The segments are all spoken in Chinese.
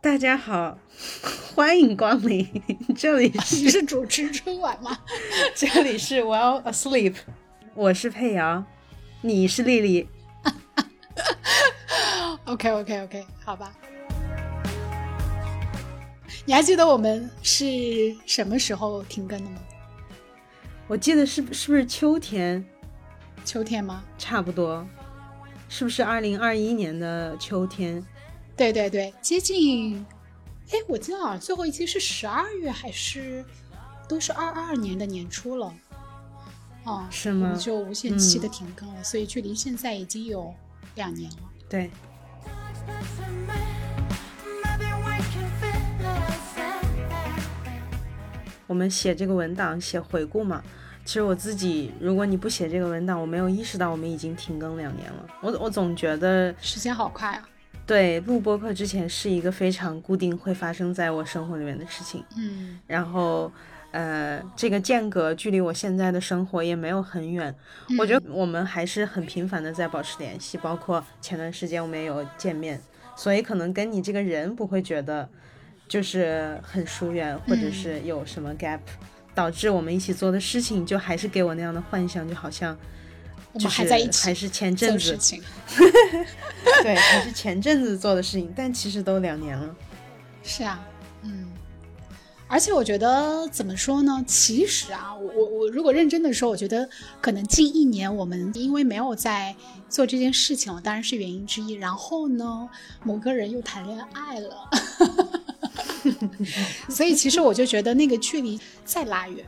大家好，欢迎光临，这里你是主持春晚吗？这里是 Well Asleep，我是佩瑶，你是丽丽。OK OK OK，好吧。你还记得我们是什么时候停更的吗？我记得是是不是秋天？秋天吗？差不多，是不是二零二一年的秋天？对对对，接近。哎，我记得好像最后一期是十二月，还是都是二二年的年初了。哦，是吗？就无限期的停更了，嗯、所以距离现在已经有两年了。对。我们写这个文档写回顾嘛，其实我自己，如果你不写这个文档，我没有意识到我们已经停更两年了。我我总觉得时间好快啊。对，录播课之前是一个非常固定会发生在我生活里面的事情。嗯，然后呃，这个间隔距离我现在的生活也没有很远。嗯、我觉得我们还是很频繁的在保持联系，包括前段时间我们也有见面，所以可能跟你这个人不会觉得就是很疏远，或者是有什么 gap，、嗯、导致我们一起做的事情就还是给我那样的幻想，就好像。我们还在一起，还是前阵子，对，还是前阵子做的事情，但其实都两年了。是啊，嗯，而且我觉得怎么说呢？其实啊，我我我如果认真的说，我觉得可能近一年我们因为没有在做这件事情了，当然是原因之一。然后呢，某个人又谈恋爱了，所以其实我就觉得那个距离再拉远。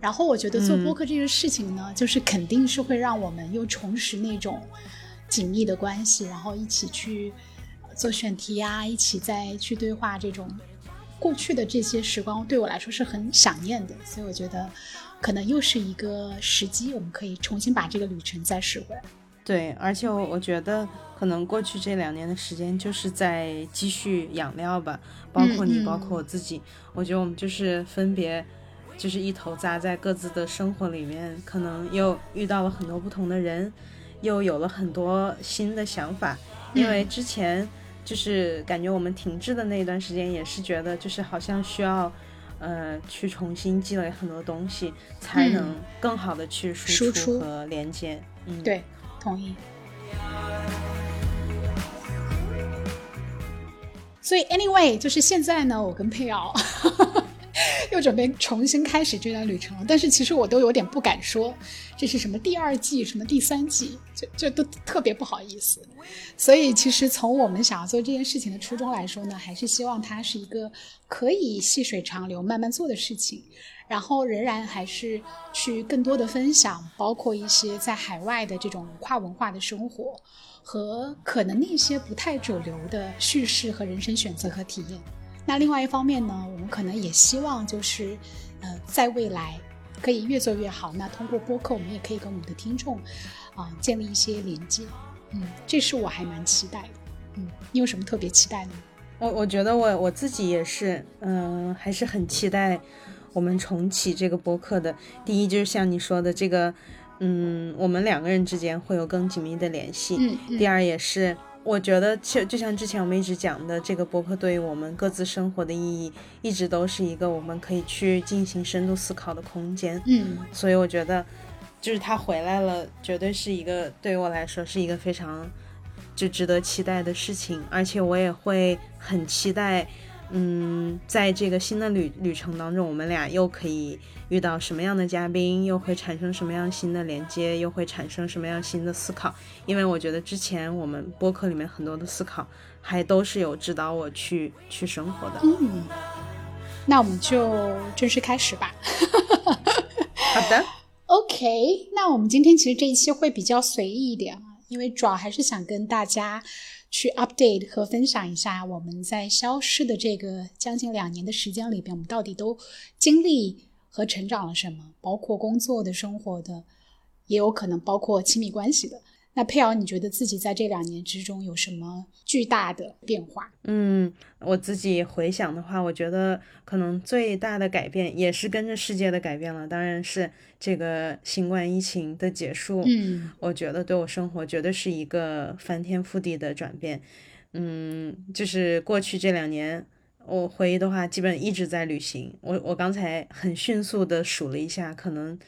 然后我觉得做播客这件事情呢，嗯、就是肯定是会让我们又重拾那种紧密的关系，然后一起去做选题啊，一起再去对话这种过去的这些时光，对我来说是很想念的。所以我觉得可能又是一个时机，我们可以重新把这个旅程再拾回来。对，而且我我觉得可能过去这两年的时间就是在积蓄养料吧，包括你，嗯嗯、包括我自己，我觉得我们就是分别。就是一头扎在各自的生活里面，可能又遇到了很多不同的人，又有了很多新的想法。因为之前就是感觉我们停滞的那一段时间，也是觉得就是好像需要，呃，去重新积累很多东西，才能更好的去输出和连接。嗯，对，同意。所以，anyway，就是现在呢，我跟佩瑶。又准备重新开始这段旅程了，但是其实我都有点不敢说这是什么第二季，什么第三季，就就都特别不好意思。所以其实从我们想要做这件事情的初衷来说呢，还是希望它是一个可以细水长流、慢慢做的事情，然后仍然还是去更多的分享，包括一些在海外的这种跨文化的生活和可能那些不太主流的叙事和人生选择和体验。那另外一方面呢，我们可能也希望就是，呃，在未来可以越做越好。那通过播客，我们也可以跟我们的听众，啊、呃，建立一些连接。嗯，这是我还蛮期待的。嗯，你有什么特别期待的吗？我我觉得我我自己也是，嗯、呃，还是很期待我们重启这个播客的。第一就是像你说的这个，嗯，我们两个人之间会有更紧密的联系。嗯，嗯第二也是。我觉得，就就像之前我们一直讲的，这个博客对于我们各自生活的意义，一直都是一个我们可以去进行深度思考的空间。嗯，所以我觉得，就是他回来了，绝对是一个对于我来说是一个非常就值得期待的事情，而且我也会很期待，嗯，在这个新的旅旅程当中，我们俩又可以遇到什么样的嘉宾，又会产生什么样新的连接，又会产生什么样新的思考。因为我觉得之前我们播客里面很多的思考，还都是有指导我去去生活的。嗯，那我们就正式开始吧。好的，OK。那我们今天其实这一期会比较随意一点啊，因为主要还是想跟大家去 update 和分享一下我们在消失的这个将近两年的时间里边，我们到底都经历和成长了什么，包括工作的、生活的，也有可能包括亲密关系的。那佩瑶，你觉得自己在这两年之中有什么巨大的变化？嗯，我自己回想的话，我觉得可能最大的改变也是跟着世界的改变了，当然是这个新冠疫情的结束。嗯，我觉得对我生活绝对是一个翻天覆地的转变。嗯，就是过去这两年，我回忆的话，基本一直在旅行。我我刚才很迅速的数了一下，可能。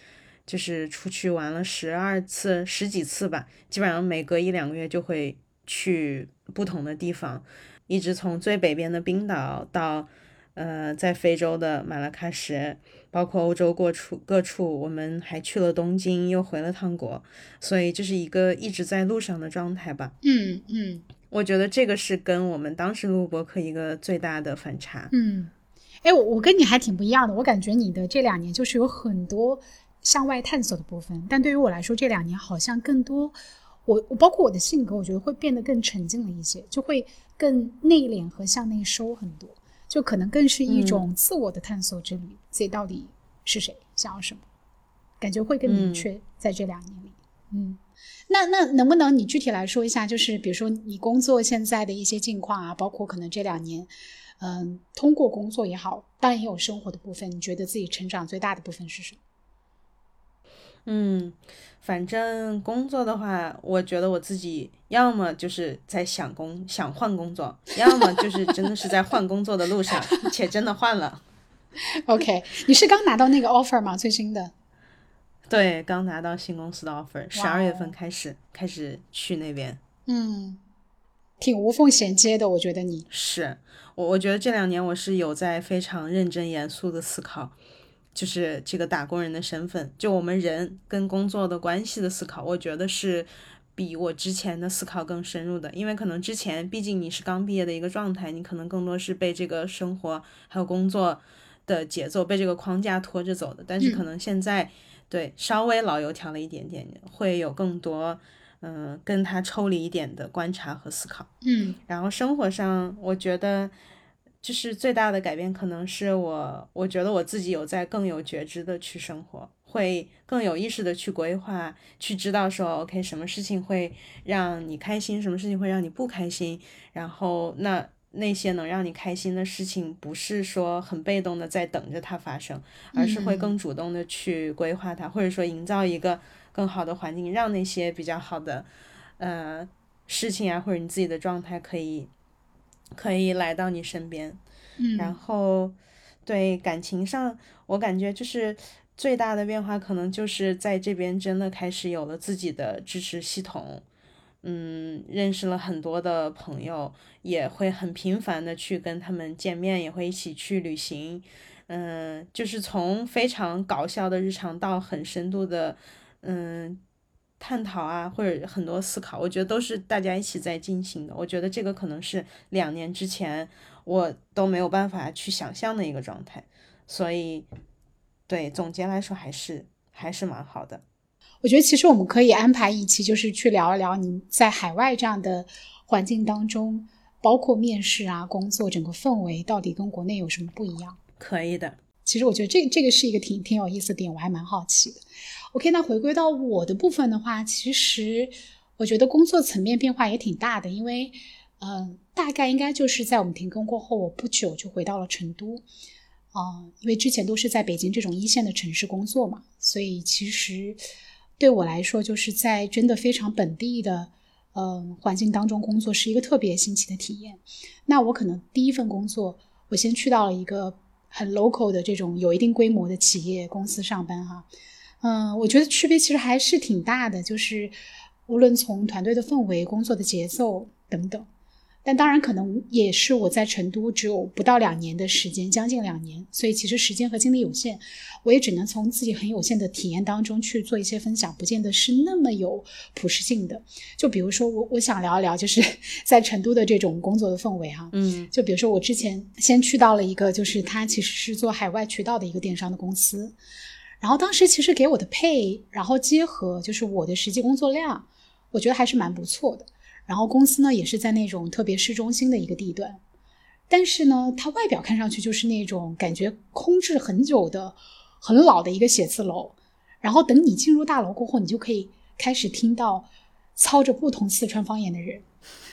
就是出去玩了十二次、十几次吧，基本上每隔一两个月就会去不同的地方，一直从最北边的冰岛到，呃，在非洲的马拉喀什，包括欧洲各处各处，我们还去了东京，又回了趟国，所以这是一个一直在路上的状态吧。嗯嗯，我觉得这个是跟我们当时录播客一个最大的反差。嗯，哎，我我跟你还挺不一样的，我感觉你的这两年就是有很多。向外探索的部分，但对于我来说，这两年好像更多，我我包括我的性格，我觉得会变得更沉静了一些，就会更内敛和向内收很多，就可能更是一种自我的探索之旅。自己到底是谁，想要什么，感觉会更明确在这两年里。嗯，那那能不能你具体来说一下，就是比如说你工作现在的一些近况啊，包括可能这两年，嗯，通过工作也好，当然也有生活的部分，你觉得自己成长最大的部分是什么？嗯，反正工作的话，我觉得我自己要么就是在想工想换工作，要么就是真的是在换工作的路上，且真的换了。OK，你是刚拿到那个 offer 吗？最新的？对，刚拿到新公司的 offer，十二月份开始开始去那边。嗯，挺无缝衔接的，我觉得你是我，我觉得这两年我是有在非常认真严肃的思考。就是这个打工人的身份，就我们人跟工作的关系的思考，我觉得是比我之前的思考更深入的。因为可能之前毕竟你是刚毕业的一个状态，你可能更多是被这个生活还有工作的节奏被这个框架拖着走的。但是可能现在对稍微老油条了一点点，会有更多嗯跟他抽离一点的观察和思考。嗯，然后生活上，我觉得。就是最大的改变，可能是我，我觉得我自己有在更有觉知的去生活，会更有意识的去规划，去知道说，OK，什么事情会让你开心，什么事情会让你不开心，然后那那些能让你开心的事情，不是说很被动的在等着它发生，而是会更主动的去规划它，或者说营造一个更好的环境，让那些比较好的呃事情啊，或者你自己的状态可以。可以来到你身边，嗯，然后对感情上，我感觉就是最大的变化，可能就是在这边真的开始有了自己的支持系统，嗯，认识了很多的朋友，也会很频繁的去跟他们见面，也会一起去旅行，嗯，就是从非常搞笑的日常到很深度的，嗯。探讨啊，或者很多思考，我觉得都是大家一起在进行的。我觉得这个可能是两年之前我都没有办法去想象的一个状态。所以，对总结来说，还是还是蛮好的。我觉得其实我们可以安排一期，就是去聊一聊你在海外这样的环境当中，包括面试啊、工作整个氛围，到底跟国内有什么不一样？可以的。其实我觉得这这个是一个挺挺有意思的点，我还蛮好奇的。OK，那回归到我的部分的话，其实我觉得工作层面变化也挺大的，因为，嗯，大概应该就是在我们停工过后，我不久就回到了成都，啊，因为之前都是在北京这种一线的城市工作嘛，所以其实对我来说，就是在真的非常本地的，嗯，环境当中工作是一个特别新奇的体验。那我可能第一份工作，我先去到了一个很 local 的这种有一定规模的企业公司上班哈。嗯，我觉得区别其实还是挺大的，就是无论从团队的氛围、工作的节奏等等。但当然，可能也是我在成都只有不到两年的时间，将近两年，所以其实时间和精力有限，我也只能从自己很有限的体验当中去做一些分享，不见得是那么有普适性的。就比如说，我我想聊一聊，就是 在成都的这种工作的氛围哈。嗯，就比如说我之前先去到了一个，就是他其实是做海外渠道的一个电商的公司。然后当时其实给我的配，然后结合就是我的实际工作量，我觉得还是蛮不错的。然后公司呢也是在那种特别市中心的一个地段，但是呢，它外表看上去就是那种感觉空置很久的、很老的一个写字楼。然后等你进入大楼过后，你就可以开始听到操着不同四川方言的人。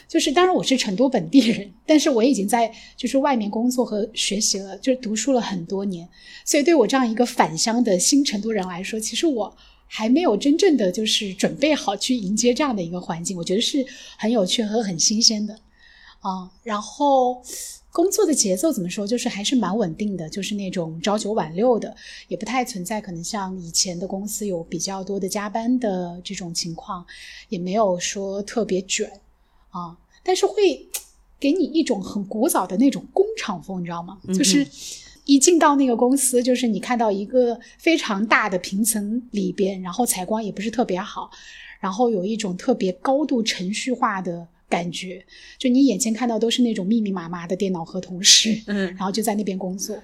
就是当然我是成都本地人，但是我已经在就是外面工作和学习了，就是读书了很多年，所以对我这样一个返乡的新成都人来说，其实我还没有真正的就是准备好去迎接这样的一个环境，我觉得是很有趣和很新鲜的啊。然后工作的节奏怎么说，就是还是蛮稳定的，就是那种朝九晚六的，也不太存在可能像以前的公司有比较多的加班的这种情况，也没有说特别卷。啊，但是会给你一种很古早的那种工厂风，你知道吗？就是一进到那个公司，就是你看到一个非常大的平层里边，然后采光也不是特别好，然后有一种特别高度程序化的感觉，就你眼前看到都是那种密密麻麻的电脑和同事，嗯，然后就在那边工作，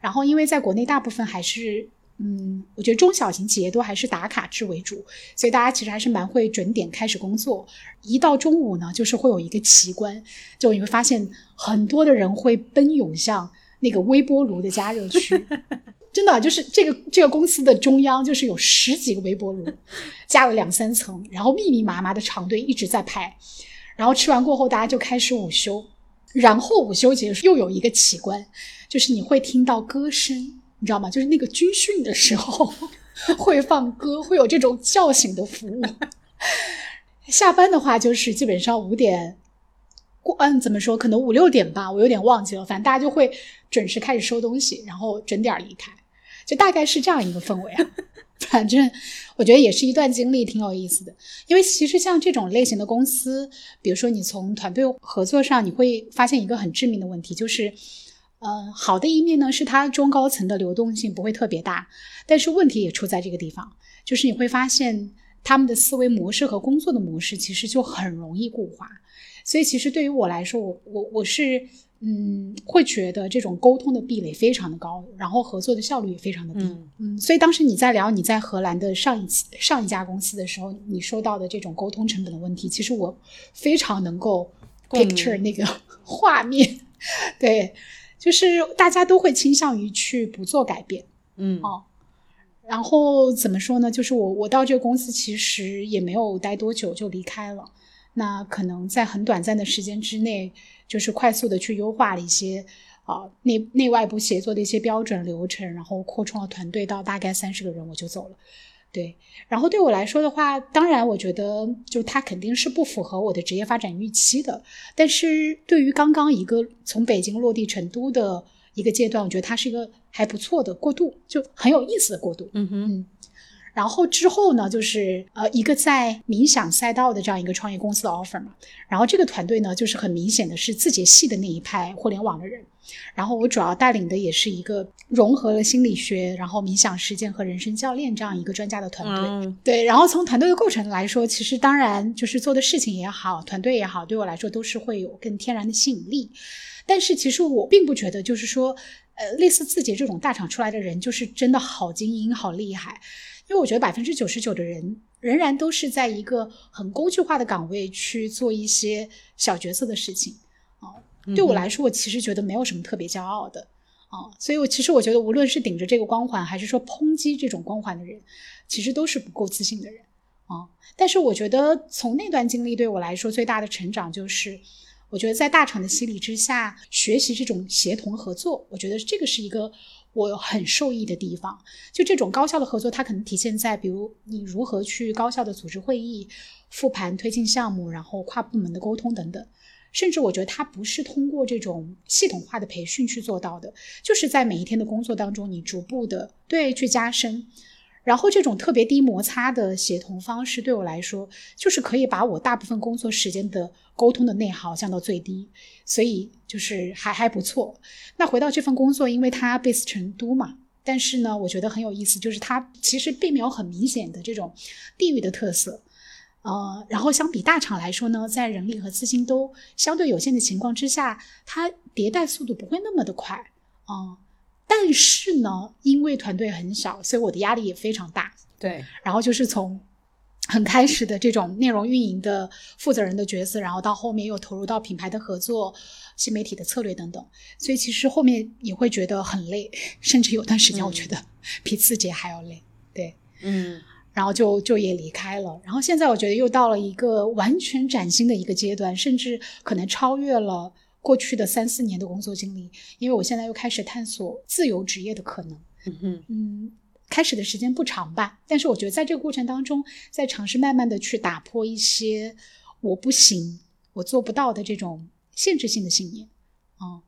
然后因为在国内大部分还是。嗯，我觉得中小型企业都还是打卡制为主，所以大家其实还是蛮会准点开始工作。一到中午呢，就是会有一个奇观，就你会发现很多的人会奔涌向那个微波炉的加热区，真的就是这个这个公司的中央就是有十几个微波炉，加了两三层，然后密密麻麻的长队一直在排，然后吃完过后大家就开始午休，然后午休结束又有一个奇观，就是你会听到歌声。你知道吗？就是那个军训的时候会放歌，会有这种叫醒的服务。下班的话，就是基本上五点过，嗯，怎么说？可能五六点吧，我有点忘记了。反正大家就会准时开始收东西，然后准点离开，就大概是这样一个氛围啊。反正我觉得也是一段经历，挺有意思的。因为其实像这种类型的公司，比如说你从团队合作上，你会发现一个很致命的问题，就是。嗯，好的一面呢是它中高层的流动性不会特别大，但是问题也出在这个地方，就是你会发现他们的思维模式和工作的模式其实就很容易固化，所以其实对于我来说，我我我是嗯会觉得这种沟通的壁垒非常的高，然后合作的效率也非常的低，嗯，所以当时你在聊你在荷兰的上一期上一家公司的时候，你说到的这种沟通成本的问题，其实我非常能够 picture 那个 画面，对。就是大家都会倾向于去不做改变，嗯哦，然后怎么说呢？就是我我到这个公司其实也没有待多久就离开了，那可能在很短暂的时间之内，就是快速的去优化了一些啊内内外部协作的一些标准流程，然后扩充了团队到大概三十个人，我就走了。对，然后对我来说的话，当然我觉得就它肯定是不符合我的职业发展预期的。但是对于刚刚一个从北京落地成都的一个阶段，我觉得它是一个还不错的过渡，就很有意思的过渡。嗯哼。然后之后呢，就是呃一个在冥想赛道的这样一个创业公司的 offer 嘛。然后这个团队呢，就是很明显的是字节系的那一派互联网的人。然后我主要带领的也是一个融合了心理学、然后冥想实践和人生教练这样一个专家的团队。对，然后从团队的构成来说，其实当然就是做的事情也好，团队也好，对我来说都是会有更天然的吸引力。但是其实我并不觉得，就是说，呃，类似字节这种大厂出来的人，就是真的好精英、好厉害。因为我觉得百分之九十九的人仍然都是在一个很工具化的岗位去做一些小角色的事情，哦，对我来说，我其实觉得没有什么特别骄傲的，哦，所以我其实我觉得，无论是顶着这个光环，还是说抨击这种光环的人，其实都是不够自信的人，啊，但是我觉得从那段经历对我来说最大的成长就是，我觉得在大厂的洗礼之下，学习这种协同合作，我觉得这个是一个。我很受益的地方，就这种高效的合作，它可能体现在，比如你如何去高效的组织会议、复盘、推进项目，然后跨部门的沟通等等。甚至我觉得它不是通过这种系统化的培训去做到的，就是在每一天的工作当中，你逐步的对去加深。然后这种特别低摩擦的协同方式，对我来说，就是可以把我大部分工作时间的沟通的内耗降到最低，所以就是还还不错。那回到这份工作，因为它 base 成都嘛，但是呢，我觉得很有意思，就是它其实并没有很明显的这种地域的特色，呃，然后相比大厂来说呢，在人力和资金都相对有限的情况之下，它迭代速度不会那么的快，啊。但是呢，因为团队很小，所以我的压力也非常大。对，然后就是从很开始的这种内容运营的负责人的角色，然后到后面又投入到品牌的合作、新媒体的策略等等，所以其实后面也会觉得很累，甚至有段时间我觉得比字节还要累。对，嗯。然后就就也离开了。然后现在我觉得又到了一个完全崭新的一个阶段，甚至可能超越了过去的三四年的工作经历，因为我现在又开始探索自由职业的可能。嗯，嗯，开始的时间不长吧，但是我觉得在这个过程当中，在尝试慢慢的去打破一些我不行、我做不到的这种限制性的信念。嗯，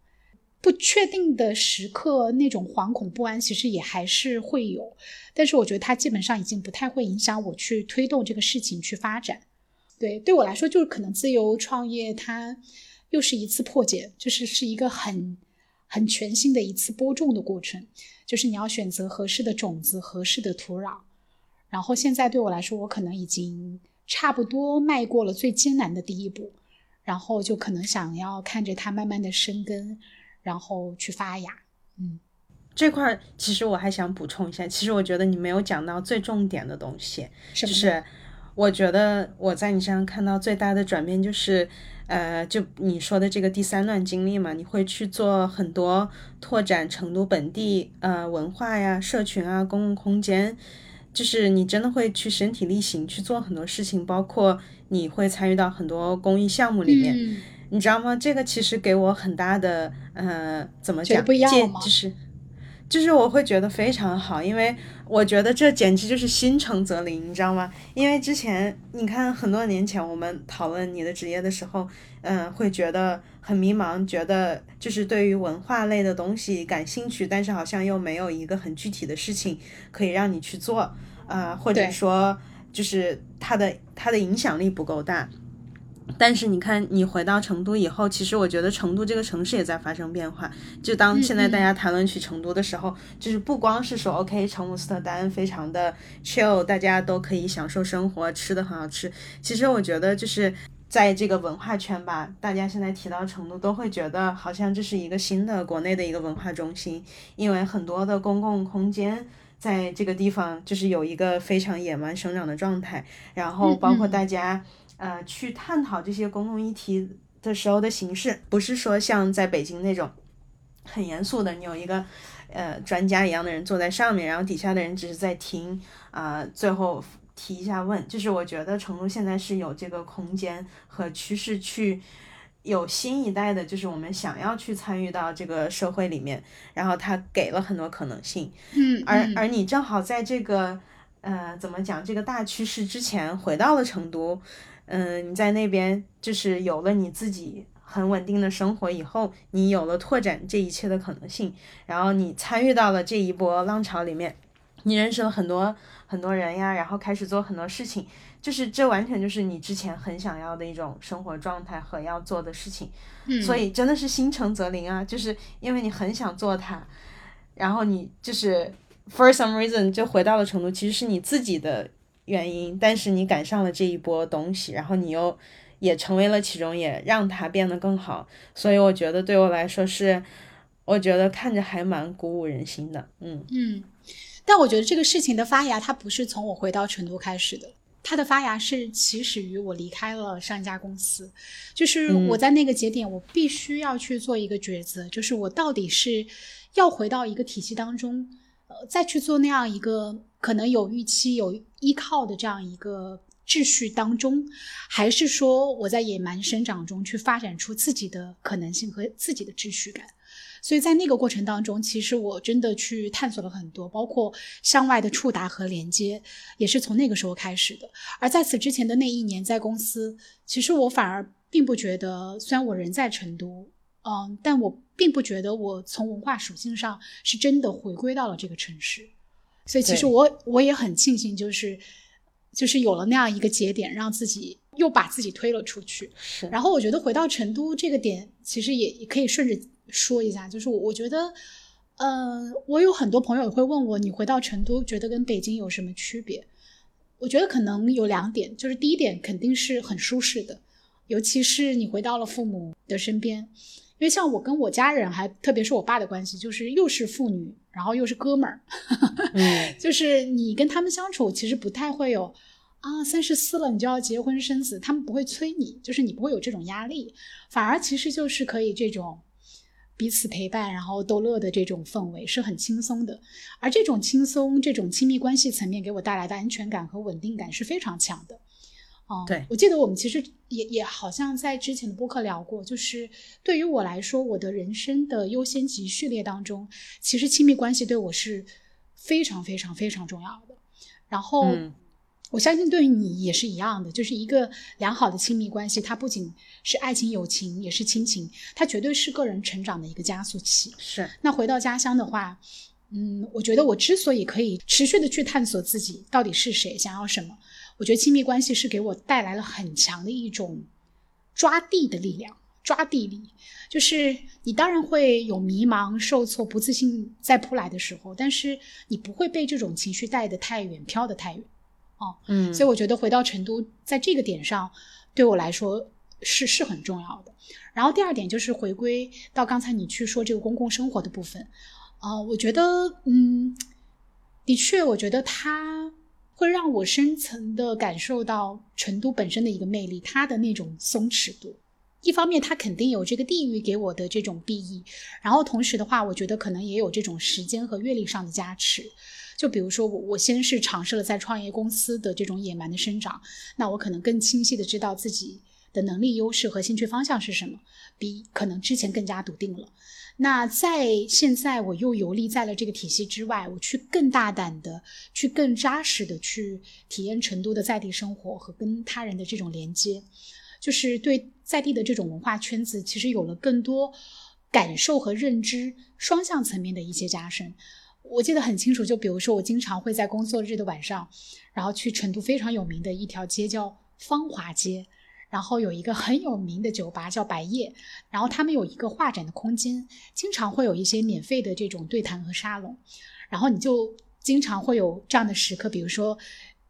不确定的时刻，那种惶恐不安其实也还是会有，但是我觉得它基本上已经不太会影响我去推动这个事情去发展。对，对我来说，就是可能自由创业，它又是一次破解，就是是一个很很全新的一次播种的过程。就是你要选择合适的种子、合适的土壤，然后现在对我来说，我可能已经差不多迈过了最艰难的第一步，然后就可能想要看着它慢慢的生根，然后去发芽。嗯，这块儿其实我还想补充一下，其实我觉得你没有讲到最重点的东西，是就是我觉得我在你身上看到最大的转变就是。呃，就你说的这个第三段经历嘛，你会去做很多拓展成都本地呃文化呀、社群啊、公共空间，就是你真的会去身体力行去做很多事情，包括你会参与到很多公益项目里面，你知道吗？这个其实给我很大的呃，怎么讲？就是。就是我会觉得非常好，因为我觉得这简直就是心诚则灵，你知道吗？因为之前你看很多年前我们讨论你的职业的时候，嗯，会觉得很迷茫，觉得就是对于文化类的东西感兴趣，但是好像又没有一个很具体的事情可以让你去做，啊，或者说就是它的它的影响力不够大。但是你看，你回到成都以后，其实我觉得成都这个城市也在发生变化。就当现在大家谈论起成都的时候，就是不光是说 OK，成姆斯特丹非常的 chill，大家都可以享受生活，吃的很好吃。其实我觉得就是在这个文化圈吧，大家现在提到成都，都会觉得好像这是一个新的国内的一个文化中心，因为很多的公共空间在这个地方就是有一个非常野蛮生长的状态，然后包括大家。呃，去探讨这些公共议题的时候的形式，不是说像在北京那种很严肃的，你有一个呃专家一样的人坐在上面，然后底下的人只是在听啊，最后提一下问。就是我觉得成都现在是有这个空间和趋势去有新一代的，就是我们想要去参与到这个社会里面，然后他给了很多可能性。嗯，而而你正好在这个呃怎么讲这个大趋势之前回到了成都。嗯，你在那边就是有了你自己很稳定的生活以后，你有了拓展这一切的可能性，然后你参与到了这一波浪潮里面，你认识了很多很多人呀，然后开始做很多事情，就是这完全就是你之前很想要的一种生活状态和要做的事情，嗯，所以真的是心诚则灵啊，就是因为你很想做它，然后你就是 for some reason 就回到了成都，其实是你自己的。原因，但是你赶上了这一波东西，然后你又也成为了其中，也让它变得更好，所以我觉得对我来说是，我觉得看着还蛮鼓舞人心的，嗯。嗯。但我觉得这个事情的发芽，它不是从我回到成都开始的，它的发芽是起始于我离开了上一家公司，就是我在那个节点，我必须要去做一个抉择，就是我到底是要回到一个体系当中，呃，再去做那样一个。可能有预期、有依靠的这样一个秩序当中，还是说我在野蛮生长中去发展出自己的可能性和自己的秩序感？所以在那个过程当中，其实我真的去探索了很多，包括向外的触达和连接，也是从那个时候开始的。而在此之前的那一年，在公司，其实我反而并不觉得，虽然我人在成都，嗯，但我并不觉得我从文化属性上是真的回归到了这个城市。所以其实我我也很庆幸，就是就是有了那样一个节点，让自己又把自己推了出去。是。然后我觉得回到成都这个点，其实也也可以顺着说一下，就是我我觉得，呃，我有很多朋友会问我，你回到成都觉得跟北京有什么区别？我觉得可能有两点，就是第一点肯定是很舒适的，尤其是你回到了父母的身边。因为像我跟我家人，还特别是我爸的关系，就是又是父女，然后又是哥们儿，就是你跟他们相处，其实不太会有啊，三十四了你就要结婚生子，他们不会催你，就是你不会有这种压力，反而其实就是可以这种彼此陪伴，然后逗乐的这种氛围是很轻松的。而这种轻松、这种亲密关系层面给我带来的安全感和稳定感是非常强的。哦，对，我记得我们其实也也好像在之前的播客聊过，就是对于我来说，我的人生的优先级序列当中，其实亲密关系对我是非常非常非常重要的。然后。我相信对于你也是一样的，就是一个良好的亲密关系，它不仅是爱情、友情，也是亲情，它绝对是个人成长的一个加速器。是。那回到家乡的话，嗯，我觉得我之所以可以持续的去探索自己到底是谁，想要什么，我觉得亲密关系是给我带来了很强的一种抓地的力量，抓地力。就是你当然会有迷茫、受挫、不自信再扑来的时候，但是你不会被这种情绪带得太远，飘得太远。哦，嗯，所以我觉得回到成都，在这个点上，对我来说是是很重要的。然后第二点就是回归到刚才你去说这个公共生活的部分，啊，我觉得，嗯，的确，我觉得它会让我深层的感受到成都本身的一个魅力，它的那种松弛度。一方面，它肯定有这个地域给我的这种裨益，然后同时的话，我觉得可能也有这种时间和阅历上的加持。就比如说我，我先是尝试了在创业公司的这种野蛮的生长，那我可能更清晰的知道自己的能力优势和兴趣方向是什么，比可能之前更加笃定了。那在现在我又游历在了这个体系之外，我去更大胆的去更扎实的去体验成都的在地生活和跟他人的这种连接，就是对在地的这种文化圈子，其实有了更多感受和认知双向层面的一些加深。我记得很清楚，就比如说，我经常会在工作日的晚上，然后去成都非常有名的一条街叫芳华街，然后有一个很有名的酒吧叫白夜，然后他们有一个画展的空间，经常会有一些免费的这种对谈和沙龙，然后你就经常会有这样的时刻，比如说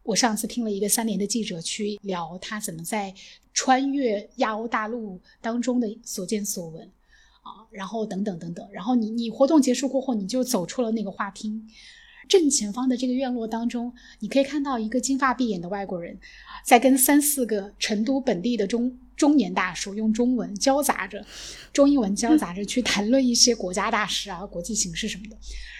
我上次听了一个三联的记者去聊他怎么在穿越亚欧大陆当中的所见所闻。啊，然后等等等等，然后你你活动结束过后，你就走出了那个画厅，正前方的这个院落当中，你可以看到一个金发碧眼的外国人，在跟三四个成都本地的中中年大叔用中文交杂着，中英文交杂着去谈论一些国家大事啊、国际形势什么的。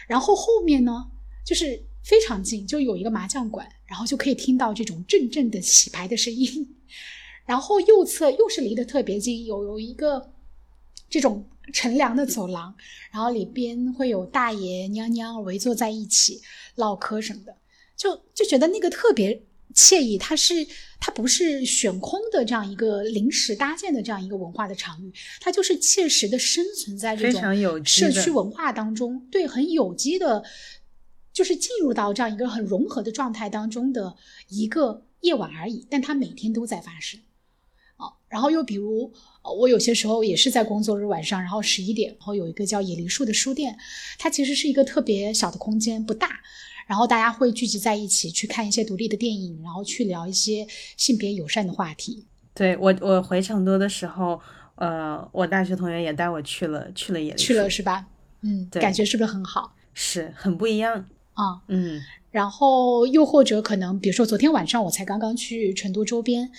然后后面呢，就是非常近，就有一个麻将馆，然后就可以听到这种阵阵的洗牌的声音。然后右侧又是离得特别近，有有一个这种。乘凉的走廊，然后里边会有大爷娘娘围坐在一起唠嗑什么的，就就觉得那个特别惬意。它是它不是悬空的这样一个临时搭建的这样一个文化的场域，它就是切实的生存在这种社区文化当中，对，很有机的，就是进入到这样一个很融合的状态当中的一个夜晚而已，但它每天都在发生。啊，然后又比如。我有些时候也是在工作日晚上，然后十一点，然后有一个叫野梨树的书店，它其实是一个特别小的空间，不大，然后大家会聚集在一起去看一些独立的电影，然后去聊一些性别友善的话题。对我，我回成都的时候，呃，我大学同学也带我去了，去了野梨去了是吧？嗯，对，感觉是不是很好？是很不一样啊，嗯，然后又或者可能，比如说昨天晚上我才刚刚去成都周边。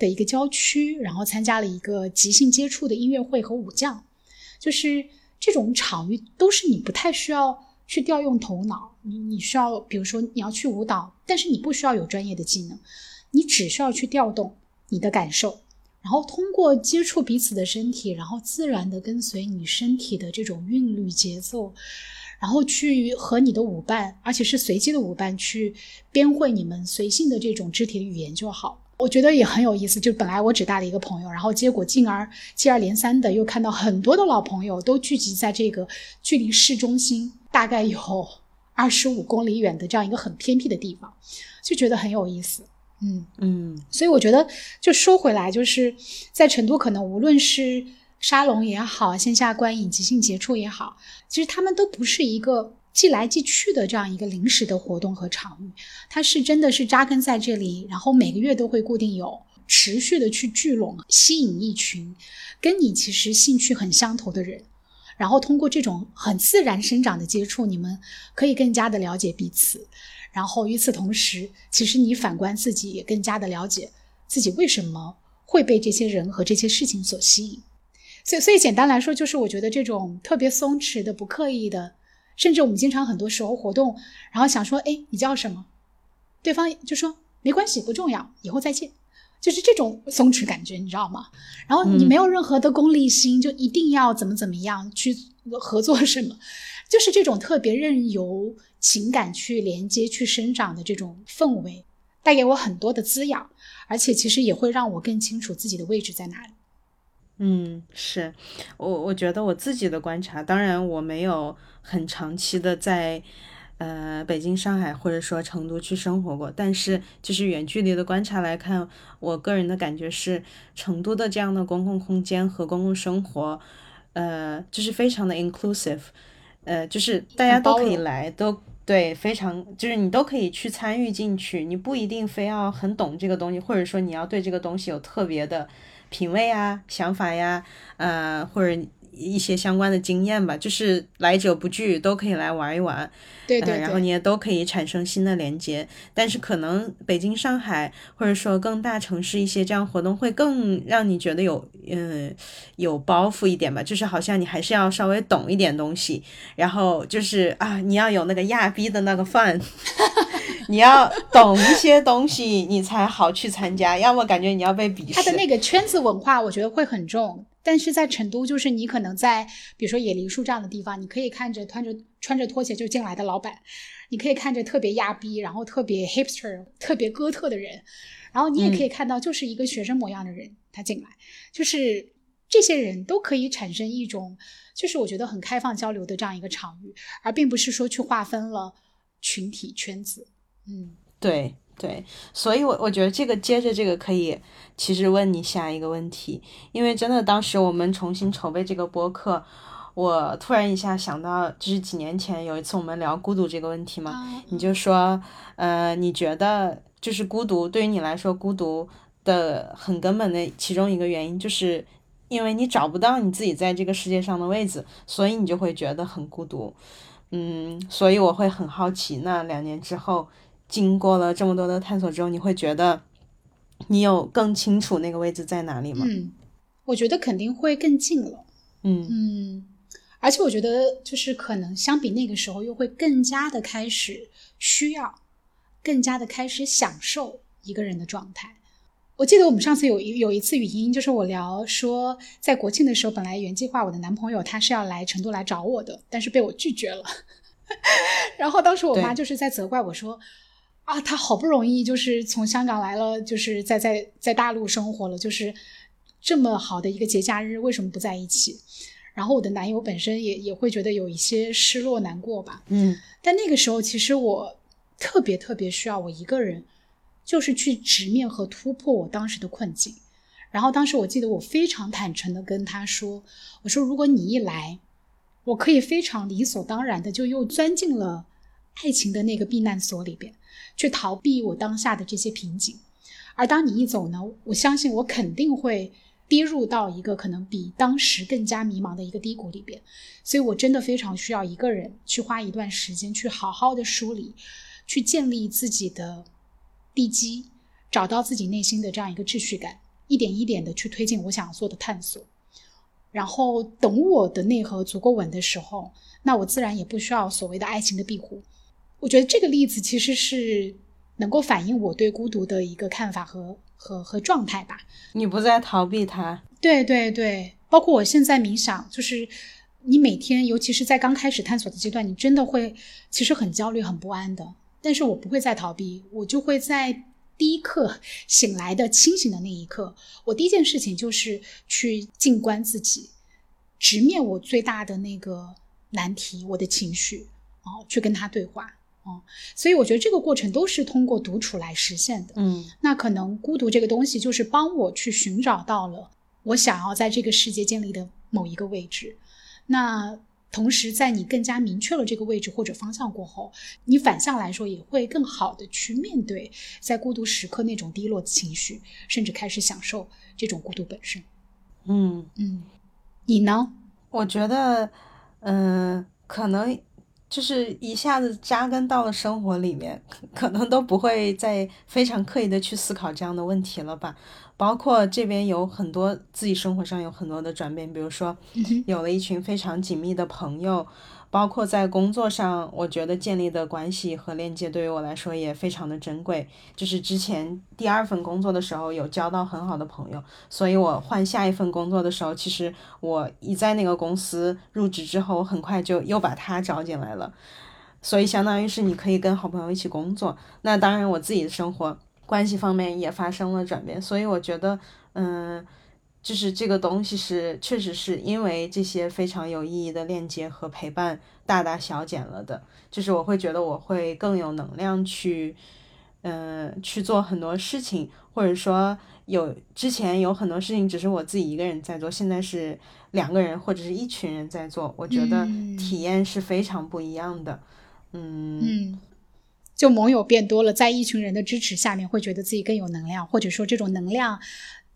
的一个郊区，然后参加了一个即兴接触的音乐会和舞将，就是这种场域都是你不太需要去调用头脑，你你需要，比如说你要去舞蹈，但是你不需要有专业的技能，你只需要去调动你的感受，然后通过接触彼此的身体，然后自然的跟随你身体的这种韵律节奏，然后去和你的舞伴，而且是随机的舞伴去编绘你们随性的这种肢体语言就好。我觉得也很有意思，就本来我只带了一个朋友，然后结果进而接二连三的又看到很多的老朋友都聚集在这个距离市中心大概有 二十五公里远的这样一个很偏僻的地方，就觉得很有意思。嗯嗯，所以我觉得就说回来，就是在成都，可能无论是沙龙也好，线下观影、即兴接触也好，其实他们都不是一个。即来即去的这样一个临时的活动和场域，它是真的是扎根在这里，然后每个月都会固定有持续的去聚拢，吸引一群跟你其实兴趣很相投的人，然后通过这种很自然生长的接触，你们可以更加的了解彼此，然后与此同时，其实你反观自己也更加的了解自己为什么会被这些人和这些事情所吸引。所以所以简单来说，就是我觉得这种特别松弛的、不刻意的，甚至我们经常很多时候活动，然后想说，哎，你叫什么？对方就说没关系，不重要，以后再见。就是这种松弛感觉，你知道吗？然后你没有任何的功利心，就一定要怎么怎么样去合作什么，就是这种特别任由情感去连接、去生长的这种氛围，带给我很多的滋养，而且其实也会让我更清楚自己的位置在哪里。嗯，是我我觉得我自己的观察，当然我没有很长期的在。呃，北京、上海或者说成都去生活过，但是就是远距离的观察来看，我个人的感觉是，成都的这样的公共空间和公共生活，呃，就是非常的 inclusive，呃，就是大家都可以来，都对，非常就是你都可以去参与进去，你不一定非要很懂这个东西，或者说你要对这个东西有特别的品味啊、想法呀，呃，或者。一些相关的经验吧，就是来者不拒，都可以来玩一玩，对对，然后你也都可以产生新的连接。但是可能北京、上海或者说更大城市一些这样活动会更让你觉得有嗯有包袱一点吧，就是好像你还是要稍微懂一点东西，然后就是啊你要有那个亚逼的那个范，你要懂一些东西你才好去参加，要么感觉你要被鄙视。他的那个圈子文化，我觉得会很重。但是在成都，就是你可能在，比如说野梨树这样的地方，你可以看着穿着穿着拖鞋就进来的老板，你可以看着特别亚逼，然后特别 hipster、特别哥特的人，然后你也可以看到就是一个学生模样的人他进来，就是这些人都可以产生一种，就是我觉得很开放交流的这样一个场域，而并不是说去划分了群体圈子。嗯，对。对，所以，我我觉得这个接着这个可以，其实问你下一个问题，因为真的当时我们重新筹备这个播客，我突然一下想到，就是几年前有一次我们聊孤独这个问题嘛，你就说，呃，你觉得就是孤独对于你来说，孤独的很根本的其中一个原因，就是因为你找不到你自己在这个世界上的位置，所以你就会觉得很孤独，嗯，所以我会很好奇，那两年之后。经过了这么多的探索之后，你会觉得你有更清楚那个位置在哪里吗？嗯，我觉得肯定会更近了。嗯嗯，而且我觉得就是可能相比那个时候，又会更加的开始需要，更加的开始享受一个人的状态。我记得我们上次有一有一次语音，就是我聊说，在国庆的时候，本来原计划我的男朋友他是要来成都来找我的，但是被我拒绝了。然后当时我妈就是在责怪我说。啊，他好不容易就是从香港来了，就是在在在大陆生活了，就是这么好的一个节假日，为什么不在一起？然后我的男友本身也也会觉得有一些失落难过吧。嗯，但那个时候其实我特别特别需要我一个人，就是去直面和突破我当时的困境。然后当时我记得我非常坦诚的跟他说：“我说如果你一来，我可以非常理所当然的就又钻进了爱情的那个避难所里边。”去逃避我当下的这些瓶颈，而当你一走呢，我相信我肯定会跌入到一个可能比当时更加迷茫的一个低谷里边，所以我真的非常需要一个人去花一段时间去好好的梳理，去建立自己的地基，找到自己内心的这样一个秩序感，一点一点的去推进我想要做的探索，然后等我的内核足够稳的时候，那我自然也不需要所谓的爱情的庇护。我觉得这个例子其实是能够反映我对孤独的一个看法和和和状态吧。你不再逃避它，对对对，包括我现在冥想，就是你每天，尤其是在刚开始探索的阶段，你真的会其实很焦虑、很不安的。但是我不会再逃避，我就会在第一刻 醒来的清醒的那一刻，我第一件事情就是去静观自己，直面我最大的那个难题，我的情绪，哦，去跟他对话。哦，所以我觉得这个过程都是通过独处来实现的。嗯，那可能孤独这个东西就是帮我去寻找到了我想要在这个世界建立的某一个位置。那同时，在你更加明确了这个位置或者方向过后，你反向来说也会更好的去面对在孤独时刻那种低落的情绪，甚至开始享受这种孤独本身。嗯嗯，你呢？我觉得，嗯，可能。就是一下子扎根到了生活里面，可能都不会再非常刻意的去思考这样的问题了吧。包括这边有很多自己生活上有很多的转变，比如说有了一群非常紧密的朋友。包括在工作上，我觉得建立的关系和链接对于我来说也非常的珍贵。就是之前第二份工作的时候有交到很好的朋友，所以我换下一份工作的时候，其实我一在那个公司入职之后，我很快就又把他招进来了。所以相当于是你可以跟好朋友一起工作。那当然，我自己的生活关系方面也发生了转变。所以我觉得，嗯。就是这个东西是，确实是因为这些非常有意义的链接和陪伴大大小减了的。就是我会觉得我会更有能量去，嗯，去做很多事情，或者说有之前有很多事情只是我自己一个人在做，现在是两个人或者是一群人在做，我觉得体验是非常不一样的。嗯嗯，就盟友变多了，在一群人的支持下面，会觉得自己更有能量，或者说这种能量。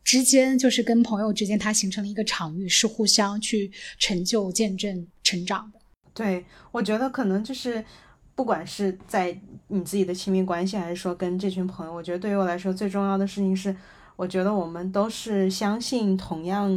之间就是跟朋友之间，它形成了一个场域，是互相去成就、见证、成长的。对，我觉得可能就是，不管是在你自己的亲密关系，还是说跟这群朋友，我觉得对于我来说最重要的事情是，我觉得我们都是相信同样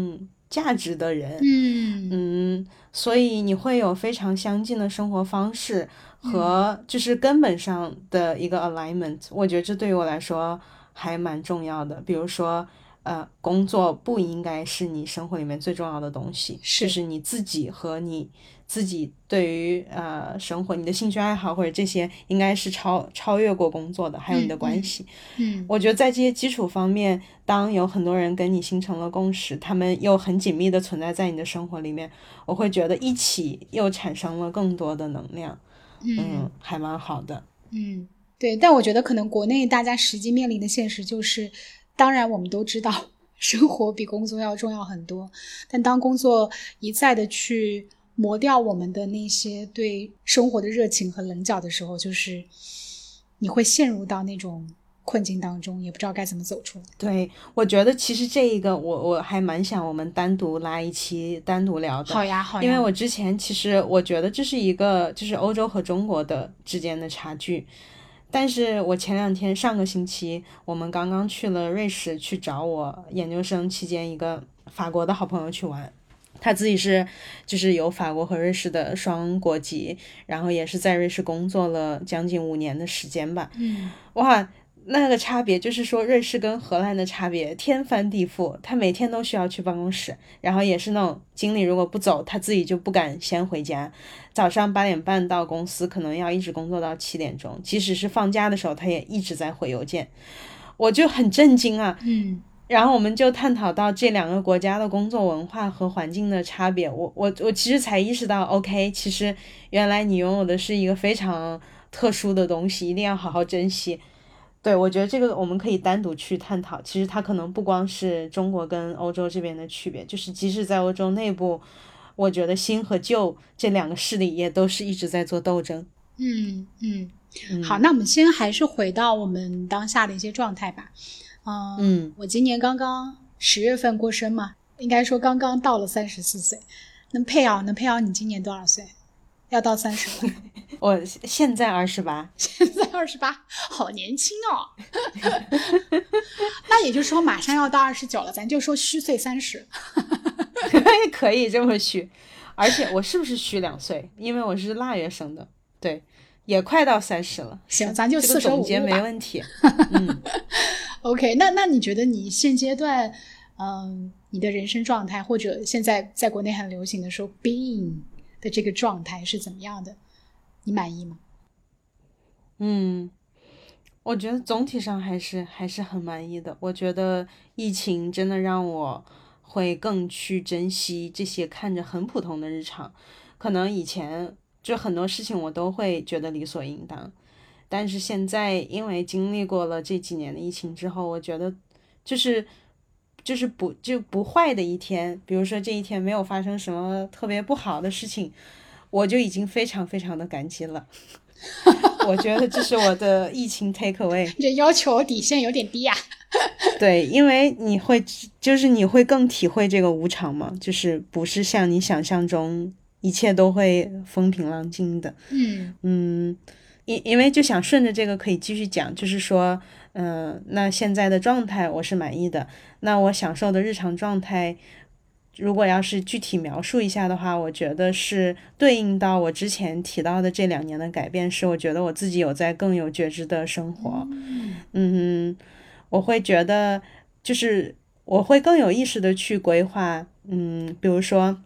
价值的人。嗯嗯，所以你会有非常相近的生活方式和就是根本上的一个 alignment。我觉得这对于我来说还蛮重要的。比如说。呃，工作不应该是你生活里面最重要的东西，就是你自己和你自己对于呃生活、你的兴趣爱好或者这些，应该是超超越过工作的，还有你的关系。嗯，我觉得在这些基础方面，当有很多人跟你形成了共识，他们又很紧密的存在在你的生活里面，我会觉得一起又产生了更多的能量。嗯，还蛮好的。嗯，对，但我觉得可能国内大家实际面临的现实就是。当然，我们都知道生活比工作要重要很多。但当工作一再的去磨掉我们的那些对生活的热情和棱角的时候，就是你会陷入到那种困境当中，也不知道该怎么走出来。对，我觉得其实这一个，我我还蛮想我们单独拉一期单独聊的。好呀，好呀。因为我之前其实我觉得这是一个，就是欧洲和中国的之间的差距。但是我前两天上个星期，我们刚刚去了瑞士，去找我研究生期间一个法国的好朋友去玩。他自己是就是有法国和瑞士的双国籍，然后也是在瑞士工作了将近五年的时间吧。嗯，哇。那个差别就是说，瑞士跟荷兰的差别天翻地覆。他每天都需要去办公室，然后也是那种经理如果不走，他自己就不敢先回家。早上八点半到公司，可能要一直工作到七点钟。即使是放假的时候，他也一直在回邮件。我就很震惊啊。嗯。然后我们就探讨到这两个国家的工作文化和环境的差别。我我我其实才意识到，OK，其实原来你拥有的是一个非常特殊的东西，一定要好好珍惜。对，我觉得这个我们可以单独去探讨。其实它可能不光是中国跟欧洲这边的区别，就是即使在欧洲内部，我觉得新和旧这两个势力也都是一直在做斗争。嗯嗯，好，那我们先还是回到我们当下的一些状态吧。嗯，我今年刚刚十月份过生嘛，应该说刚刚到了三十四岁。能配啊？能配啊？你今年多少岁？要到三十了，我现在二十八，现在二十八，好年轻哦。那也就是说，马上要到二十九了，咱就说虚岁三十，可以这么虚。而且我是不是虚两岁？因为我是腊月生的，对，也快到三十了。行，咱就四舍五入没问题。嗯，OK，那那你觉得你现阶段，嗯，你的人生状态，或者现在在国内很流行的说 being。的这个状态是怎么样的？你满意吗？嗯，我觉得总体上还是还是很满意的。我觉得疫情真的让我会更去珍惜这些看着很普通的日常。可能以前就很多事情我都会觉得理所应当，但是现在因为经历过了这几年的疫情之后，我觉得就是。就是不就不坏的一天，比如说这一天没有发生什么特别不好的事情，我就已经非常非常的感激了。我觉得这是我的疫情 take away。这要求底线有点低呀。对，因为你会就是你会更体会这个无常嘛，就是不是像你想象中一一切都会风平浪静的。嗯嗯，因因为就想顺着这个可以继续讲，就是说，嗯、那现在的状态我是满意的，那我享受的日常状态。如果要是具体描述一下的话，我觉得是对应到我之前提到的这两年的改变，是我觉得我自己有在更有觉知的生活。嗯，我会觉得就是我会更有意识的去规划，嗯，比如说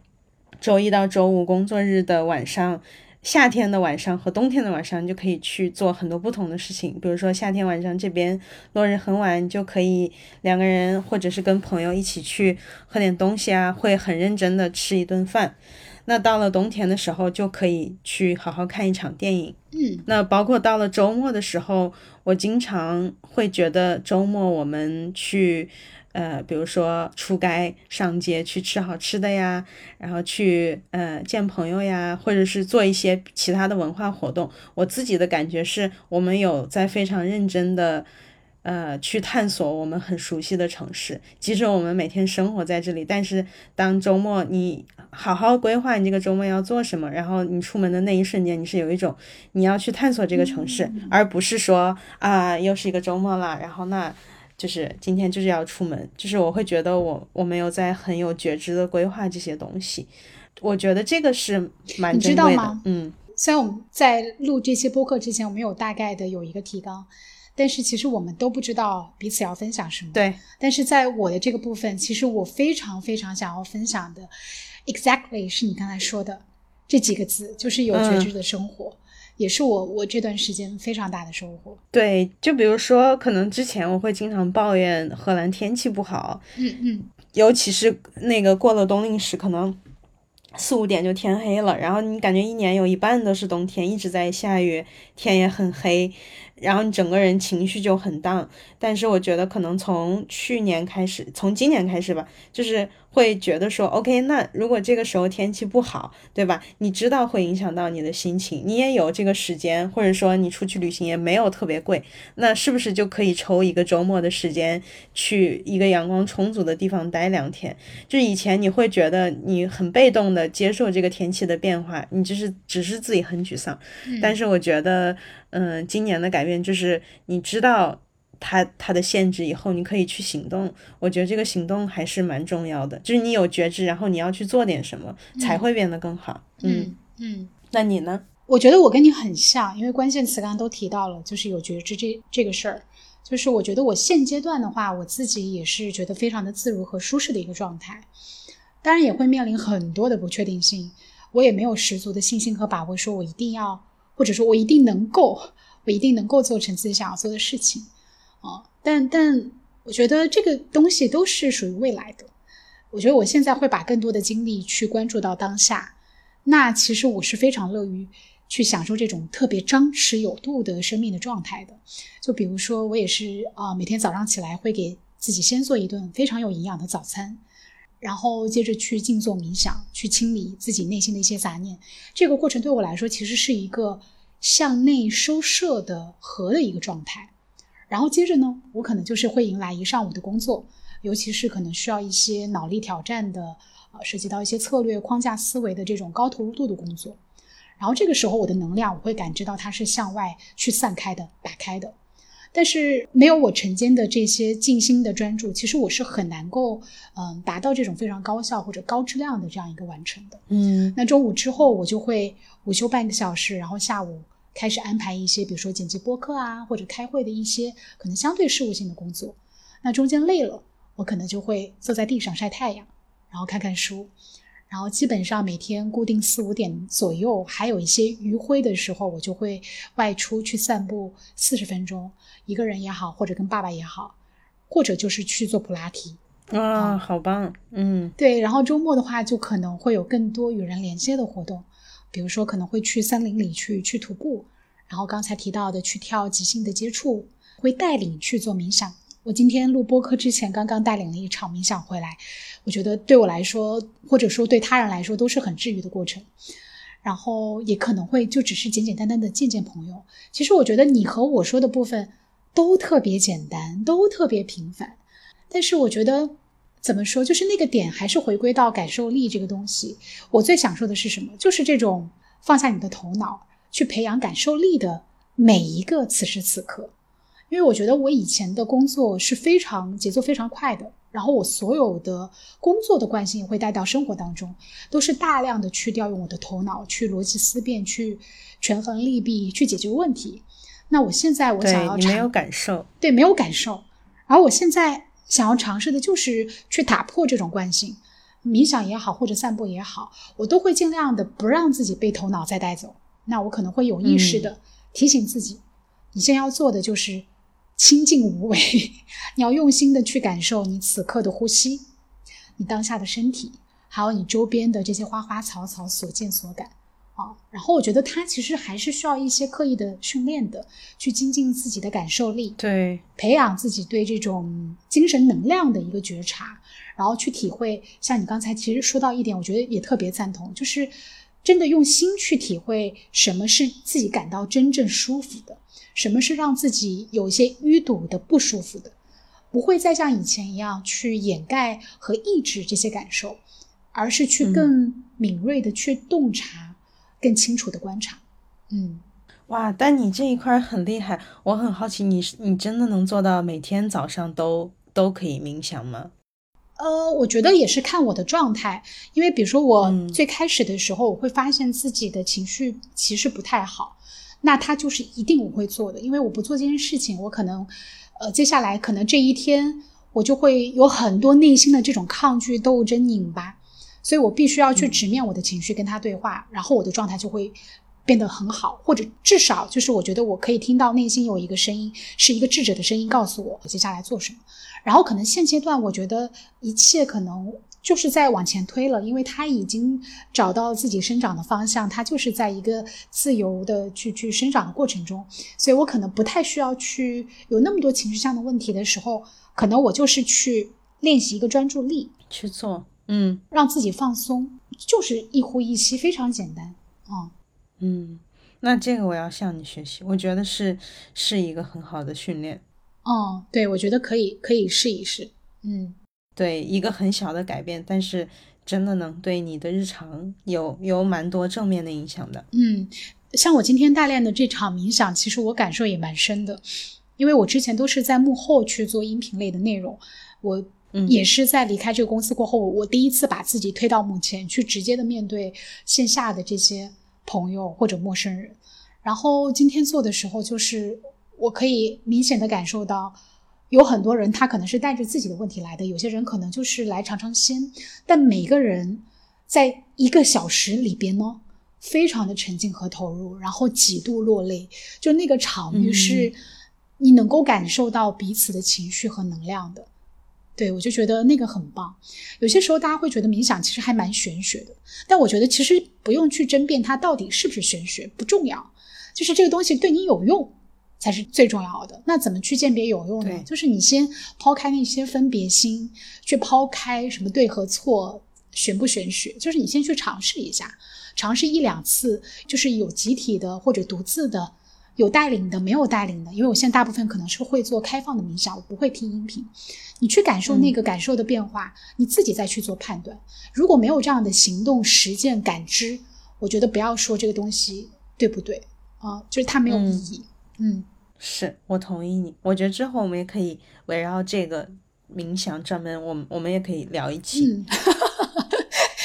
周一到周五工作日的晚上。夏天的晚上和冬天的晚上，你就可以去做很多不同的事情。比如说夏天晚上这边落日很晚，就可以两个人或者是跟朋友一起去喝点东西啊，会很认真的吃一顿饭。那到了冬天的时候，就可以去好好看一场电影。嗯那包括到了周末的时候，我经常会觉得周末我们去，呃，比如说出街上街去吃好吃的呀，然后去呃见朋友呀，或者是做一些其他的文化活动。我自己的感觉是我们有在非常认真的。呃，去探索我们很熟悉的城市，即使我们每天生活在这里，但是当周末你好好规划你这个周末要做什么，然后你出门的那一瞬间，你是有一种你要去探索这个城市，而不是说啊又是一个周末了，然后那就是今天就是要出门，就是我会觉得我我没有在很有觉知的规划这些东西，我觉得这个是蛮你知珍贵的道吗，嗯。虽然我们在录这些播客之前，我们有大概的有一个提纲，但是其实我们都不知道彼此要分享什么。对，但是在我的这个部分，其实我非常非常想要分享的，exactly 是你刚才说的这几个字，就是有觉知的生活，也是我我这段时间非常大的收获。对，就比如说，可能之前我会经常抱怨荷兰天气不好，嗯嗯尤其是那个过了冬令时，可能四五点就天黑了，然后你感觉一年有一半都是冬天，一直在下雨，天也很黑，然后你整个人情绪就很荡。但是我觉得可能从去年开始，从今年开始吧，就是会觉得说，OK，那如果这个时候天气不好，对吧？你知道会影响到你的心情，你也有这个时间，或者说你出去旅行也没有特别贵，那是不是就可以抽一个周末的时间去一个阳光充足的地方待两天？就是以前你会觉得你很被动的接受这个天气的变化，你就是只是自己很沮丧。但是我觉得，嗯、今年的改变就是你知道它它的限制以后，你可以去行动。我觉得这个行动还是蛮重要的，就是你有觉知，然后你要去做点什么，才会变得更好。嗯，嗯嗯。那你呢？我觉得我跟你很像，因为关键词刚刚都提到了，就是有觉知这这个事儿。就是我觉得我现阶段的话，我自己也是觉得非常的自如和舒适的一个状态，当然也会面临很多的不确定性，我也没有十足的信心和把握，说我一定要，或者说我一定能够，我一定能够做成自己想要做的事情，啊、但但我觉得这个东西都是属于未来的。我觉得我现在会把更多的精力去关注到当下，那其实我是非常乐于去享受这种特别张弛有度的生命的状态的。就比如说，我也是啊、每天早上起来会给自己先做一顿非常有营养的早餐，然后接着去静坐冥想，去清理自己内心的一些杂念。这个过程对我来说，其实是一个向内收摄的和的一个状态。然后接着呢，我可能就是会迎来一上午的工作，尤其是可能需要一些脑力挑战的，呃，涉及到一些策略框架思维的这种高投入度的工作。然后这个时候，我的能量我会感知到它是向外去散开的、打开的。但是没有我晨间的这些静心的专注，其实我是很难够嗯、达到这种非常高效或者高质量的这样一个完成的。嗯那中午之后，我就会午休半个小时，然后下午开始安排一些，比如说剪辑播客啊，或者开会的一些可能相对事务性的工作。那中间累了，我可能就会坐在地上晒太阳，然后看看书。然后基本上每天固定四五点左右，还有一些余晖的时候，我就会外出去散步四十分钟，一个人也好，或者跟爸爸也好，或者就是去做普拉提。啊，好棒，嗯对，然后周末的话，就可能会有更多与人连接的活动，比如说可能会去森林里去去徒步，然后刚才提到的去跳即兴的接触，会带领去做冥想。我今天录播课之前，刚刚带领了一场冥想回来，我觉得对我来说，或者说对他人来说，都是很治愈的过程。然后也可能会就只是简简单单的见见朋友。其实我觉得你和我说的部分都特别简单，都特别平凡。但是我觉得，怎么说？就是那个点还是回归到感受力这个东西。我最享受的是什么？就是这种放下你的头脑，去培养感受力的每一个此时此刻。因为我觉得我以前的工作是非常节奏非常快的，然后我所有的工作的惯性也会带到生活当中，都是大量的去调用我的头脑，去逻辑思辨，去权衡利弊，去解决问题。那我现在我想要你没有感受，对，没有感受。而我现在。想要尝试的就是去打破这种惯性，冥想也好，或者散步也好，我都会尽量的不让自己被头脑再带走。那我可能会有意识的提醒自己，你现在要做的就是清静无为，你要用心的去感受你此刻的呼吸，你当下的身体，还有你周边的这些花花草草所见所感。啊，然后我觉得他其实还是需要一些刻意的训练的，去精进自己的感受力，对，培养自己对这种精神能量的一个觉察，然后去体会。像你刚才其实说到一点，我觉得也特别赞同，就是真的用心去体会什么是自己感到真正舒服的，什么是让自己有一些淤堵的不舒服的，不会再像以前一样去掩盖和抑制这些感受，而是去更敏锐的去洞察。更清楚的观察，嗯，哇，但你这一块很厉害，我很好奇，你你真的能做到每天早上都都可以冥想吗？呃，我觉得也是看我的状态，因为比如说我最开始的时候，我会发现自己的情绪其实不太好，那他就是一定我会做的，因为我不做这件事情，我可能呃接下来可能这一天我就会有很多内心的这种抗拒、斗争、拧巴。所以我必须要去直面我的情绪，跟他对话，然后我的状态就会变得很好，或者至少就是我觉得我可以听到内心有一个声音，是一个智者的声音，告诉我接下来做什么。然后可能现阶段我觉得一切可能就是在往前推了，因为他已经找到自己生长的方向，他就是在一个自由的去去生长的过程中，所以我可能不太需要去有那么多情绪上的问题的时候，可能我就是去练习一个专注力去做。嗯，让自己放松，就是一呼一吸，非常简单啊。嗯，那这个我要向你学习，我觉得是是一个很好的训练。哦，对，我觉得可以，可以试一试。嗯，对，一个很小的改变，但是真的能对你的日常有有蛮多正面的影响的。嗯，像我今天大练的这场冥想，其实我感受也蛮深的，因为我之前都是在幕后去做音频类的内容，我。也是在离开这个公司过后，我第一次把自己推到幕前去，直接的面对线下的这些朋友或者陌生人。然后今天做的时候，就是我可以明显的感受到，有很多人他可能是带着自己的问题来的，有些人可能就是来尝尝鲜。但每个人在一个小时里边呢，非常的沉浸和投入，然后几度落泪，就那个场域是你能够感受到彼此的情绪和能量的。对，我就觉得那个很棒。有些时候大家会觉得冥想其实还蛮玄学的，但我觉得其实不用去争辩它到底是不是玄学，不重要，就是这个东西对你有用才是最重要的。那怎么去鉴别有用呢？就是你先抛开那些分别心，去抛开什么对和错、玄不玄学，就是你先去尝试一下，尝试一两次，就是有集体的或者独自的。有带领的，没有带领的，因为我现在大部分可能是会做开放的冥想，我不会听音频。你去感受那个感受的变化，你自己再去做判断。如果没有这样的行动、实践、感知，我觉得不要说这个东西对不对啊，就是它没有意义。嗯，是我同意你。我觉得之后我们也可以围绕这个冥想专门，我们我们也可以聊一期。嗯，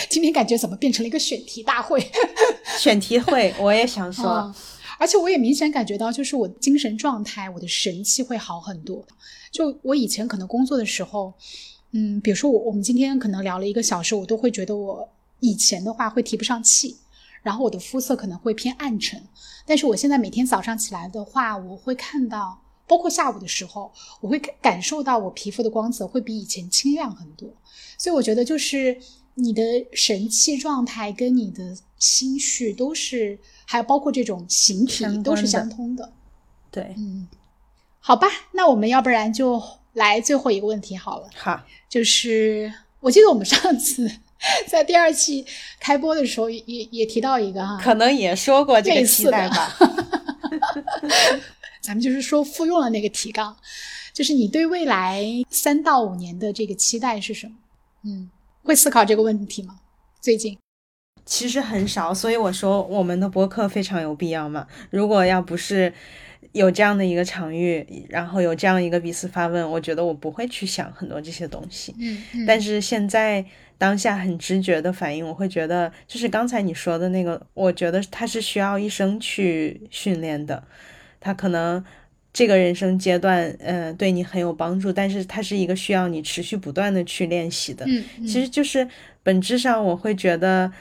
今天感觉怎么变成了一个选题大会？选题会，我也想说。而且我也明显感觉到，就是我精神状态、我的神气会好很多。就我以前可能工作的时候，嗯，比如说我我们今天可能聊了一个小时，我都会觉得我以前的话会提不上气，然后我的肤色可能会偏暗沉。但是我现在每天早上起来的话，我会看到，包括下午的时候，我会感受到我皮肤的光泽会比以前清亮很多。所以我觉得就是你的神气状态跟你的心绪都是。还有包括这种形体都是相通的，对，嗯，好吧，那我们要不然就来最后一个问题好了。好，就是我记得我们上次 在第二期开播的时候也也提到一个哈，可能也说过这个期待吧。咱们就是说复用了那个提纲，就是你对未来三到五年的这个期待是什么？嗯，会思考这个问题吗？最近其实很少，所以我说我们的播客非常有必要嘛。如果要不是有这样的一个场域，然后有这样一个彼此发问，我觉得我不会去想很多这些东西。嗯嗯，但是现在当下很直觉的反应，我会觉得就是刚才你说的那个，我觉得他是需要一生去训练的，他可能。这个人生阶段，嗯，对你很有帮助，但是他是一个需要你持续不断的去练习的。嗯，其实就是本质上，我会觉得，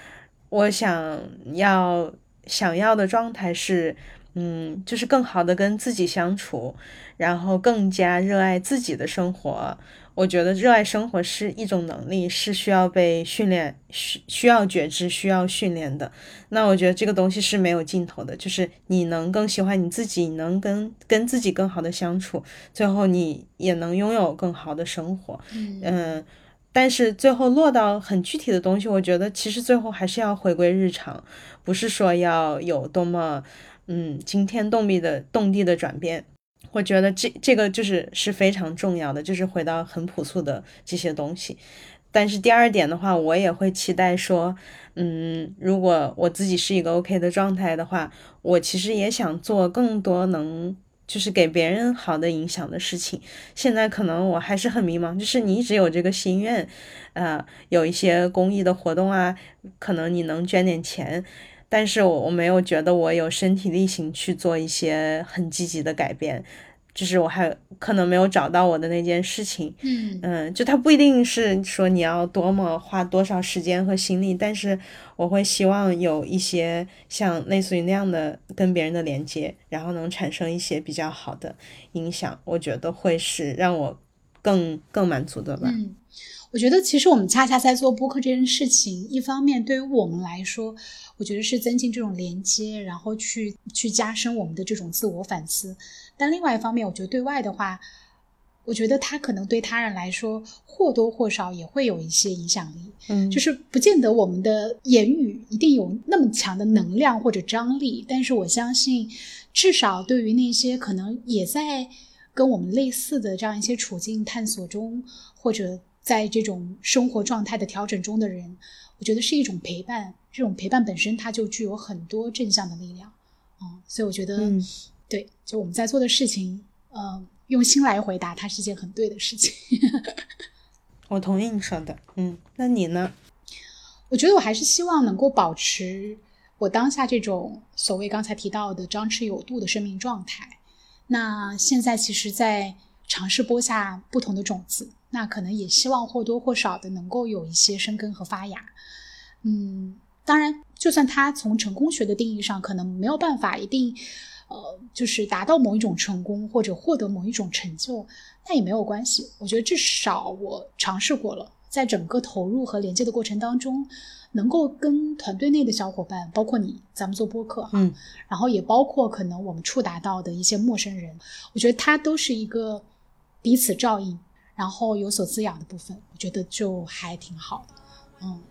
我想要想要的状态是，嗯，就是更好的跟自己相处，然后更加热爱自己的生活。我觉得热爱生活是一种能力，是需要被训练、需需要觉知、需要训练的。那我觉得这个东西是没有尽头的，就是你能更喜欢你自己，你能跟跟自己更好的相处，最后你也能拥有更好的生活。嗯，但是最后落到很具体的东西，我觉得其实最后还是要回归日常，不是说要有多么嗯惊天动地的动地的转变。我觉得这这个就是是非常重要的，就是回到很朴素的这些东西。但是第二点的话，我也会期待说，嗯，如果我自己是一个 OK 的状态的话，我其实也想做更多能就是给别人好的影响的事情。现在可能我还是很迷茫，就是你一直有这个心愿，呃，有一些公益的活动啊，可能你能捐点钱。但是我我没有觉得我有身体力行去做一些很积极的改变，就是我还可能没有找到我的那件事情。嗯嗯，就它不一定是说你要多么花多少时间和心力，但是我会希望有一些像类似于那样的跟别人的连接，然后能产生一些比较好的影响，我觉得会是让我更更满足的吧。嗯。我觉得其实我们恰恰在做播客这件事情，一方面对于我们来说，我觉得是增进这种连接，然后去去加深我们的这种自我反思。但另外一方面，我觉得对外的话，我觉得它可能对他人来说或多或少也会有一些影响力。嗯，就是不见得我们的言语一定有那么强的能量或者张力，但是我相信，至少对于那些可能也在跟我们类似的这样一些处境探索中，或者。在这种生活状态的调整中的人，我觉得是一种陪伴。这种陪伴本身，它就具有很多正向的力量。嗯，所以我觉得，对，就我们在做的事情，呃，用心来回答，它是一件很对的事情。我同意你说的。嗯，那你呢？我觉得我还是希望能够保持我当下这种所谓刚才提到的张弛有度的生命状态。那现在其实，在尝试播下不同的种子。那可能也希望或多或少的能够有一些生根和发芽，嗯，当然，就算他从成功学的定义上可能没有办法一定，呃，就是达到某一种成功或者获得某一种成就，那也没有关系。我觉得至少我尝试过了，在整个投入和连接的过程当中，能够跟团队内的小伙伴，包括你，咱们做播客，嗯，然后也包括可能我们触达到的一些陌生人，我觉得它都是一个彼此照应。然后有所滋养的部分，我觉得就还挺好的，嗯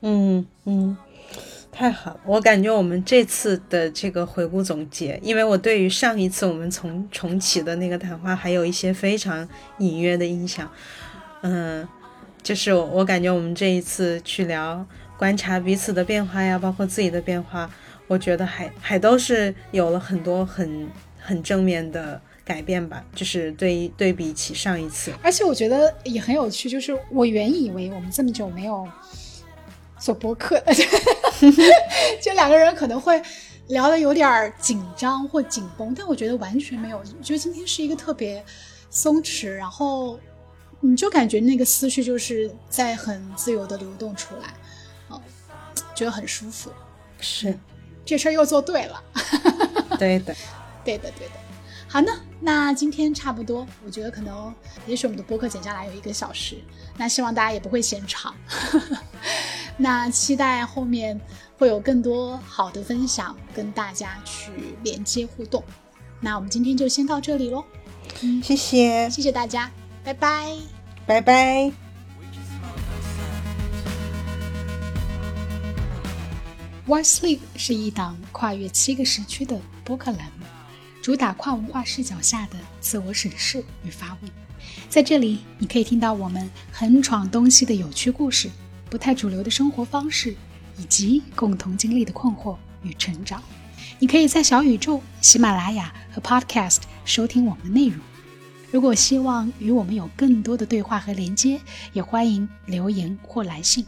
嗯嗯，太好了！我感觉我们这次的这个回顾总结，因为我对于上一次我们从重启的那个谈话还有一些非常隐约的印象，嗯，就是我感觉我们这一次去聊观察彼此的变化呀，包括自己的变化，我觉得还还都是有了很多很很正面的。改变吧，就是对对比起上一次，而且我觉得也很有趣。就是我原以为我们这么久没有做播客，就两个人可能会聊的有点紧张或紧绷，但我觉得完全没有。我觉得今天是一个特别松弛，然后你就感觉那个思绪就是在很自由的流动出来，哦，觉得很舒服。是，这事儿又做对了。对的，对的，对的。好呢，那今天差不多，我觉得可能也许我们的播客剪下来有一个小时，那希望大家也不会嫌长。那期待后面会有更多好的分享跟大家去连接互动。那我们今天就先到这里喽，嗯，谢谢，谢谢大家，拜拜，拜拜。Why Sleep 是一档跨越七个时区的播客栏目。主打跨文化视角下的自我审视与发问。在这里，你可以听到我们横闯东西的有趣故事，不太主流的生活方式，以及共同经历的困惑与成长。你可以在小宇宙、喜马拉雅和 Podcast 收听我们的内容。如果希望与我们有更多的对话和连接，也欢迎留言或来信。